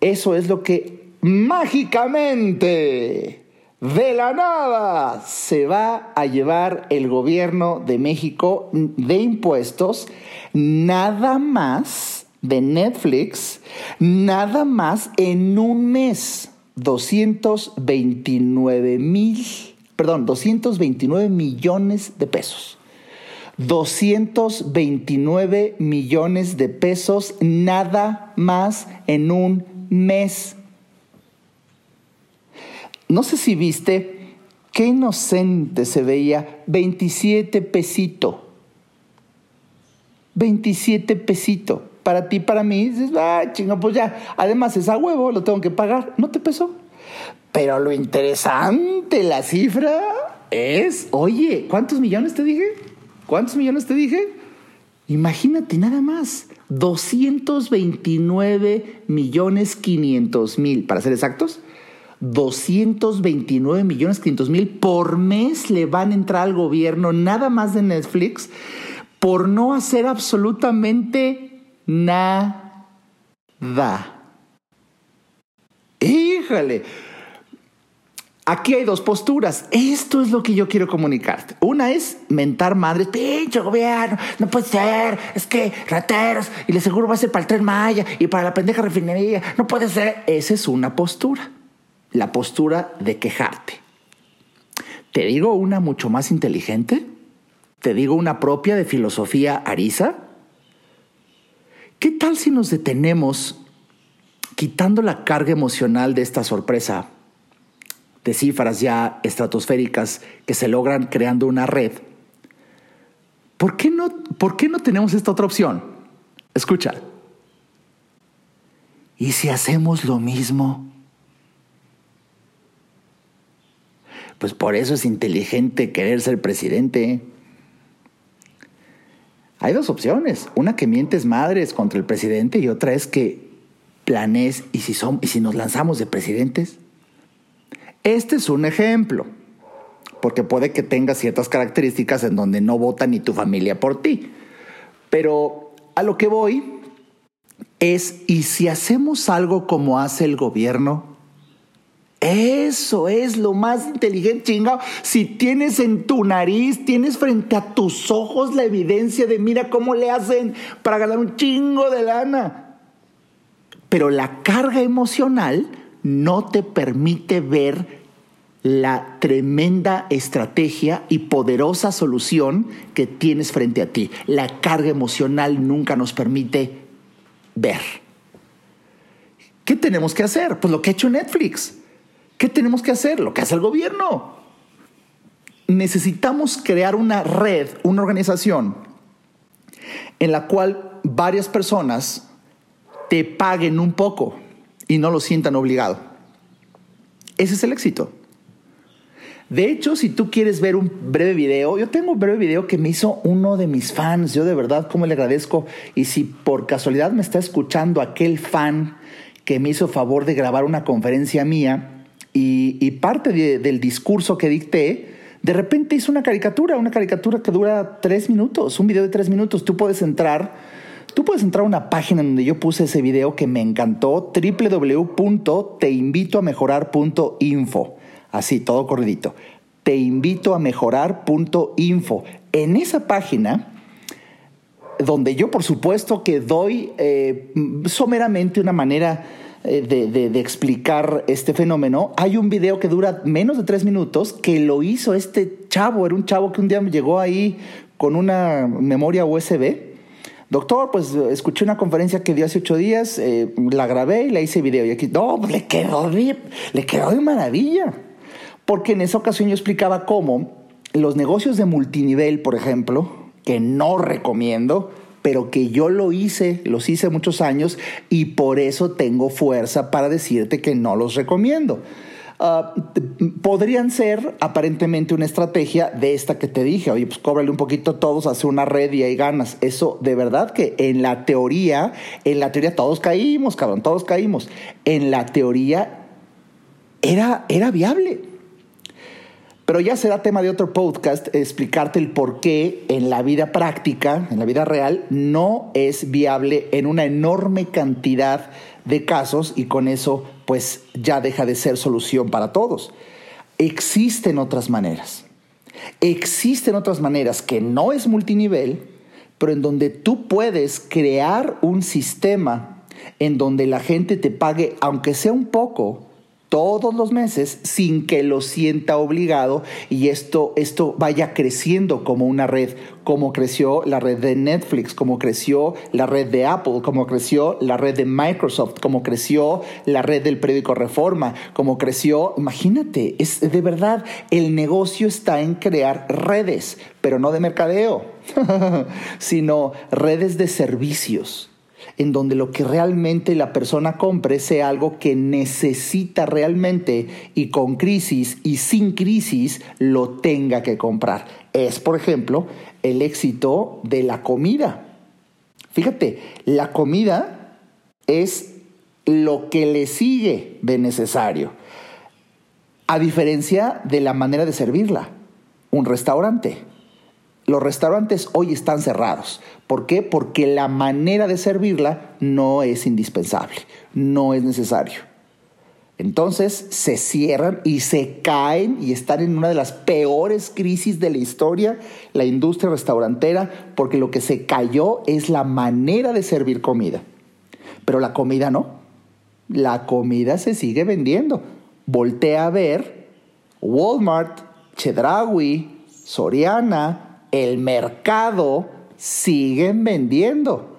Eso es lo que mágicamente de la nada se va a llevar el gobierno de México de impuestos nada más de Netflix, nada más en un mes. 229 mil, perdón, 229 millones de pesos. 229 millones de pesos nada más en un mes no sé si viste, qué inocente se veía, 27 pesito. 27 pesito. Para ti, para mí, dices, ah, chingo, pues ya. Además es a huevo, lo tengo que pagar. No te pesó. Pero lo interesante, la cifra es, oye, ¿cuántos millones te dije? ¿Cuántos millones te dije? Imagínate nada más, 229 millones 500 mil, para ser exactos, 229 millones 500 mil por mes le van a entrar al gobierno, nada más de Netflix, por no hacer absolutamente nada. Híjole. Aquí hay dos posturas. Esto es lo que yo quiero comunicarte. Una es mentar madres, pinche gobierno, no puede ser, es que rateros, y le seguro va a ser para el tren Maya y para la pendeja refinería, no puede ser. Esa es una postura la postura de quejarte. ¿Te digo una mucho más inteligente? ¿Te digo una propia de filosofía arisa? ¿Qué tal si nos detenemos quitando la carga emocional de esta sorpresa de cifras ya estratosféricas que se logran creando una red? ¿Por qué no, por qué no tenemos esta otra opción? Escucha. ¿Y si hacemos lo mismo? Pues por eso es inteligente querer ser presidente. Hay dos opciones. Una que mientes madres contra el presidente y otra es que planees y si, y si nos lanzamos de presidentes. Este es un ejemplo, porque puede que tenga ciertas características en donde no vota ni tu familia por ti. Pero a lo que voy es, ¿y si hacemos algo como hace el gobierno? Eso es lo más inteligente, chingado. Si tienes en tu nariz, tienes frente a tus ojos la evidencia de mira cómo le hacen para ganar un chingo de lana. Pero la carga emocional no te permite ver la tremenda estrategia y poderosa solución que tienes frente a ti. La carga emocional nunca nos permite ver. ¿Qué tenemos que hacer? Pues lo que ha hecho Netflix ¿Qué tenemos que hacer? Lo que hace el gobierno. Necesitamos crear una red, una organización en la cual varias personas te paguen un poco y no lo sientan obligado. Ese es el éxito. De hecho, si tú quieres ver un breve video, yo tengo un breve video que me hizo uno de mis fans. Yo de verdad, como le agradezco. Y si por casualidad me está escuchando aquel fan que me hizo favor de grabar una conferencia mía, y, parte del discurso que dicté, de repente hizo una caricatura, una caricatura que dura tres minutos, un video de tres minutos. Tú puedes entrar, tú puedes entrar a una página donde yo puse ese video que me encantó, www.teinvitoamejorar.info. Así, todo corridito. Teinvitoamejorar.info. En esa página donde yo por supuesto que doy eh, someramente una manera eh, de, explicar este fenómeno, hay un video que dura menos de tres minutos que lo hizo este chavo. Era un chavo que un día llegó ahí con una memoria USB. Doctor, pues escuché una conferencia que dio hace ocho días, eh, la grabé y la hice video. Y aquí, no, pues, le quedó de, le quedó de maravilla. Porque en esa ocasión yo explicaba cómo los negocios de multinivel, por ejemplo, que no recomiendo, pero que yo lo hice, los hice muchos años y por eso tengo fuerza para decirte que no los recomiendo. Ah, podrían ser aparentemente una estrategia de esta que te dije, oye, pues cóbrale un poquito a todos, hace una red y hay ganas. Eso de verdad que en la teoría, en la teoría todos caímos, cabrón, todos caímos. En la teoría era, era viable. Pero ya será tema de otro podcast explicarte el por qué en la vida práctica, en la vida real, no es viable en una enorme cantidad de casos y con eso pues ya deja de ser solución para todos. Existen otras maneras. Existen otras maneras que no es multinivel, pero en donde tú puedes crear un sistema en donde la gente te pague, aunque sea un poco, todos los meses sin que lo sienta obligado y esto, esto vaya creciendo como una red, como creció la red de Netflix, como creció la red de Apple, como creció la red de Microsoft, como creció la red del periódico Reforma, como creció, imagínate, es de verdad, el negocio está en crear redes, pero no de mercadeo, sino redes de servicios en donde lo que realmente la persona compre sea algo que necesita realmente y con crisis y sin crisis lo tenga que comprar. Es, por ejemplo, el éxito de la comida. Fíjate, la comida es lo que le sigue de necesario, a diferencia de la manera de servirla. Un restaurante los restaurantes hoy están cerrados. ¿Por qué? Porque la manera de servirla no es indispensable, no es necesario. Entonces se cierran y se caen y están en una de las peores crisis de la historia, la industria restaurantera, porque lo que se cayó es la manera de servir comida. Pero la comida no. La comida se sigue vendiendo. Voltea a ver Walmart, Chedraui, Soriana, el mercado siguen vendiendo,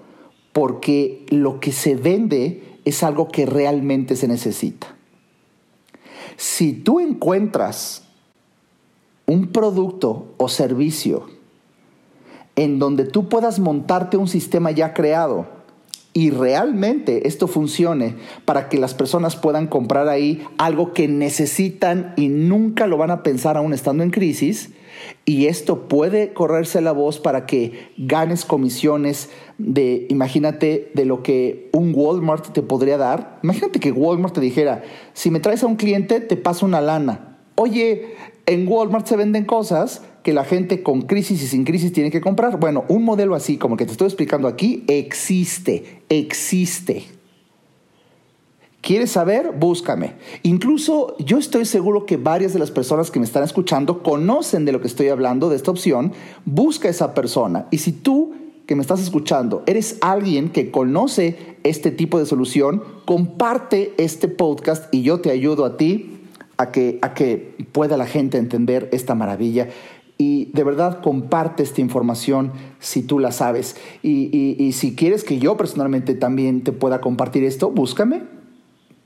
porque lo que se vende es algo que realmente se necesita. Si tú encuentras un producto o servicio en donde tú puedas montarte un sistema ya creado y realmente esto funcione para que las personas puedan comprar ahí algo que necesitan y nunca lo van a pensar aún estando en crisis, y esto puede correrse la voz para que ganes comisiones de, imagínate, de lo que un Walmart te podría dar. Imagínate que Walmart te dijera, si me traes a un cliente, te paso una lana. Oye, en Walmart se venden cosas que la gente con crisis y sin crisis tiene que comprar. Bueno, un modelo así como el que te estoy explicando aquí existe, existe. ¿Quieres saber? Búscame. Incluso yo estoy seguro que varias de las personas que me están escuchando conocen de lo que estoy hablando, de esta opción. Busca a esa persona. Y si tú que me estás escuchando eres alguien que conoce este tipo de solución, comparte este podcast y yo te ayudo a ti a que, a que pueda la gente entender esta maravilla y de verdad comparte esta información si tú la sabes. Y, y, si quieres que yo personalmente también te pueda compartir esto, búscame.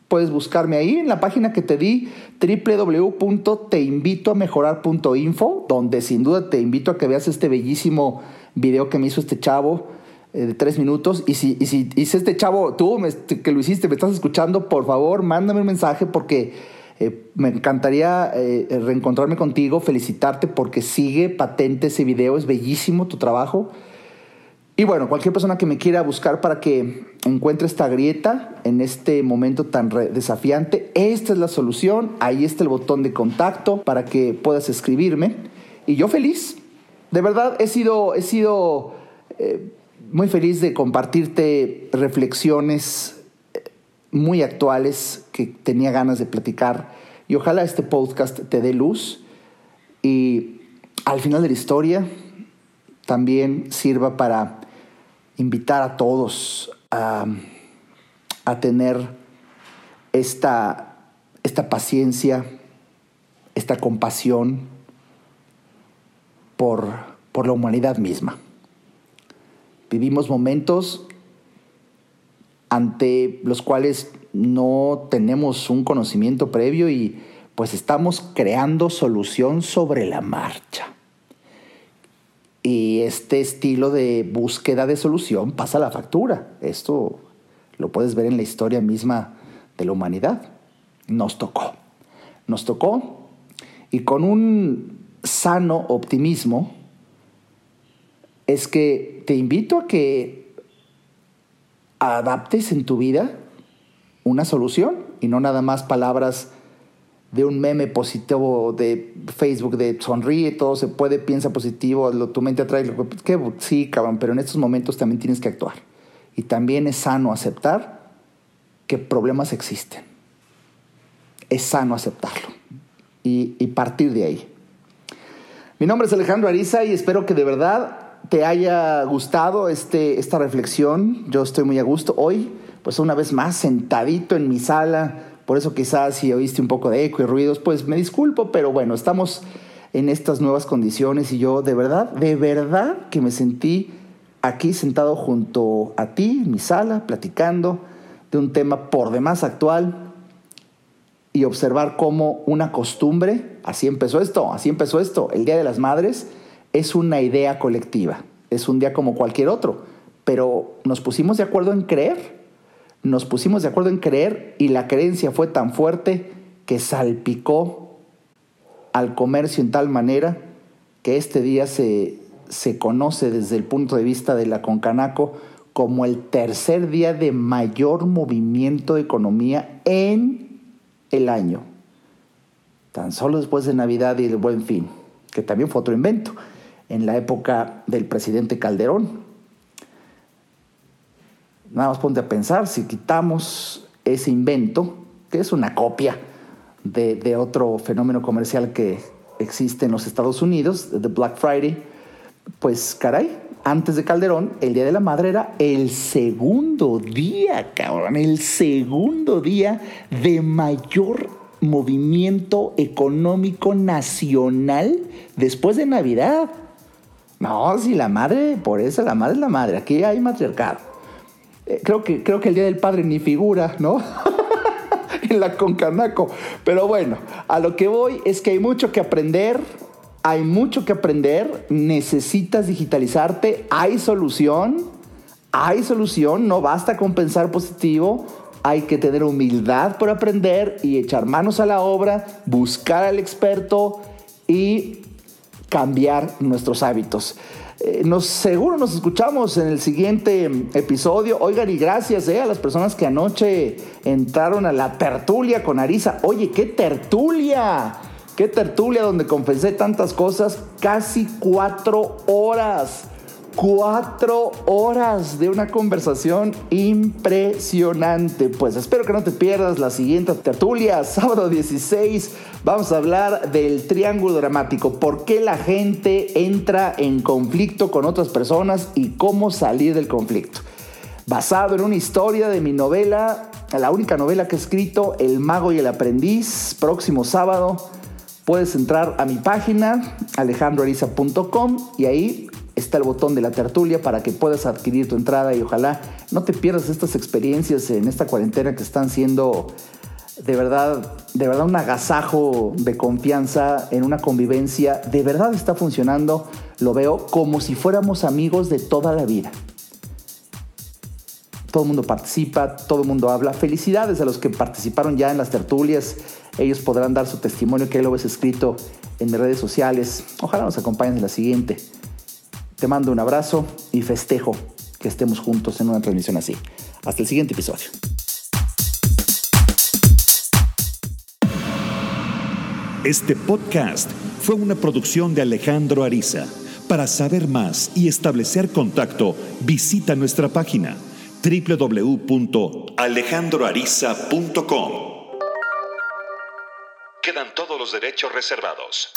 Puedes buscarme ahí en la página que te di, www.teinvitoamejorar.info, donde sin duda te invito a que veas este bellísimo video que me hizo este chavo eh, de tres minutos. Y si, y si, y si este chavo, tú que lo hiciste, me estás escuchando, por favor, mándame un mensaje porque eh, me encantaría eh, reencontrarme contigo, felicitarte porque sigue patente ese video, es bellísimo tu trabajo. Y bueno, cualquier persona que me quiera buscar para que encuentre esta grieta en este momento tan desafiante, esta es la solución, ahí está el botón de contacto para que puedas escribirme. Y yo feliz, de verdad he sido, he sido eh, muy feliz de compartirte reflexiones muy actuales que tenía ganas de platicar. Y ojalá este podcast te dé luz. Y al final de la historia también sirva para invitar a todos a, tener esta, esta paciencia, esta compasión por, por la humanidad misma. Vivimos momentos ante los cuales no tenemos un conocimiento previo y pues estamos creando solución sobre la marcha. Y este estilo de búsqueda de solución pasa la factura. Esto lo puedes ver en la historia misma de la humanidad. Nos tocó. Nos tocó y con un sano optimismo es que te invito a que adaptes en tu vida una solución y no nada más palabras de un meme positivo de Facebook de sonríe, todo se puede, piensa positivo, lo, tu mente atrae. Lo, que, sí, cabrón, pero en estos momentos también tienes que actuar. Y también es sano aceptar que problemas existen. Es sano aceptarlo y, y partir de ahí. Mi nombre es Alejandro Ariza y espero que de verdad te haya gustado este, esta reflexión. Yo estoy muy a gusto. Hoy, pues una vez más, sentadito en mi sala. Por eso quizás si oíste un poco de eco y ruidos, pues me disculpo, pero bueno, estamos en estas nuevas condiciones y yo de verdad, de verdad que me sentí aquí sentado junto a ti, en mi sala, platicando de un tema por demás actual y observar cómo una costumbre, así empezó esto, así empezó esto, el Día de las Madres, es una idea colectiva, es un día como cualquier otro, pero nos pusimos de acuerdo en creer, nos pusimos de acuerdo en creer y la creencia fue tan fuerte que salpicó al comercio en tal manera que este día se, se conoce desde el punto de vista de la Concanaco como el tercer día de mayor movimiento de economía en el año, tan solo después de Navidad y el Buen Fin, que también fue otro invento en la época del presidente Calderón. Nada más ponte a pensar, si quitamos ese invento, que es una copia de, otro fenómeno comercial que existe en los Estados Unidos, de Black Friday, pues caray, antes de Calderón, el Día de la Madre era el segundo día, cabrón, el segundo día de mayor movimiento económico nacional después de Navidad. No, si la madre, por eso la madre es la madre. Aquí hay matriarcado. Eh, creo, que, creo que el Día del Padre ni figura, ¿no? en la Concanaco. Pero bueno, a lo que voy es que hay mucho que aprender. Hay mucho que aprender. Necesitas digitalizarte. Hay solución. hay solución, no basta con pensar positivo, hay que tener humildad por aprender y echar manos a la obra, buscar al experto y cambiar nuestros hábitos. Eh, nos, seguro nos escuchamos en el siguiente episodio. Oigan, y gracias eh, a las personas que anoche entraron a la tertulia con Arisa. Oye, qué tertulia. Qué tertulia donde confesé tantas cosas. Casi cuatro horas cuatro horas de una conversación impresionante. Pues espero que no te pierdas la siguiente tertulia, sábado 16. Vamos a hablar del triángulo dramático, por qué la gente entra en conflicto con otras personas y cómo salir del conflicto. Basado en una historia de mi novela, la única novela que he escrito, El mago y el aprendiz, próximo sábado. Puedes entrar a mi página alejandroariza.com y ahí está el botón de la tertulia para que puedas adquirir tu entrada y ojalá no te pierdas estas experiencias en esta cuarentena que están siendo de verdad, de verdad un agasajo de confianza en una convivencia. De verdad está funcionando, lo veo como si fuéramos amigos de toda la vida. Todo el mundo participa, todo el mundo habla. Felicidades a los que participaron ya en las tertulias. Ellos podrán dar su testimonio que lo ves escrito en mis redes sociales. Ojalá nos acompañen en la siguiente. Te mando un abrazo y festejo que estemos juntos en una transmisión así. Hasta el siguiente episodio. Este podcast fue una producción de Alejandro Ariza. Para saber más y establecer contacto, visita nuestra página www.alejandroariza.com. Quedan todos los derechos reservados.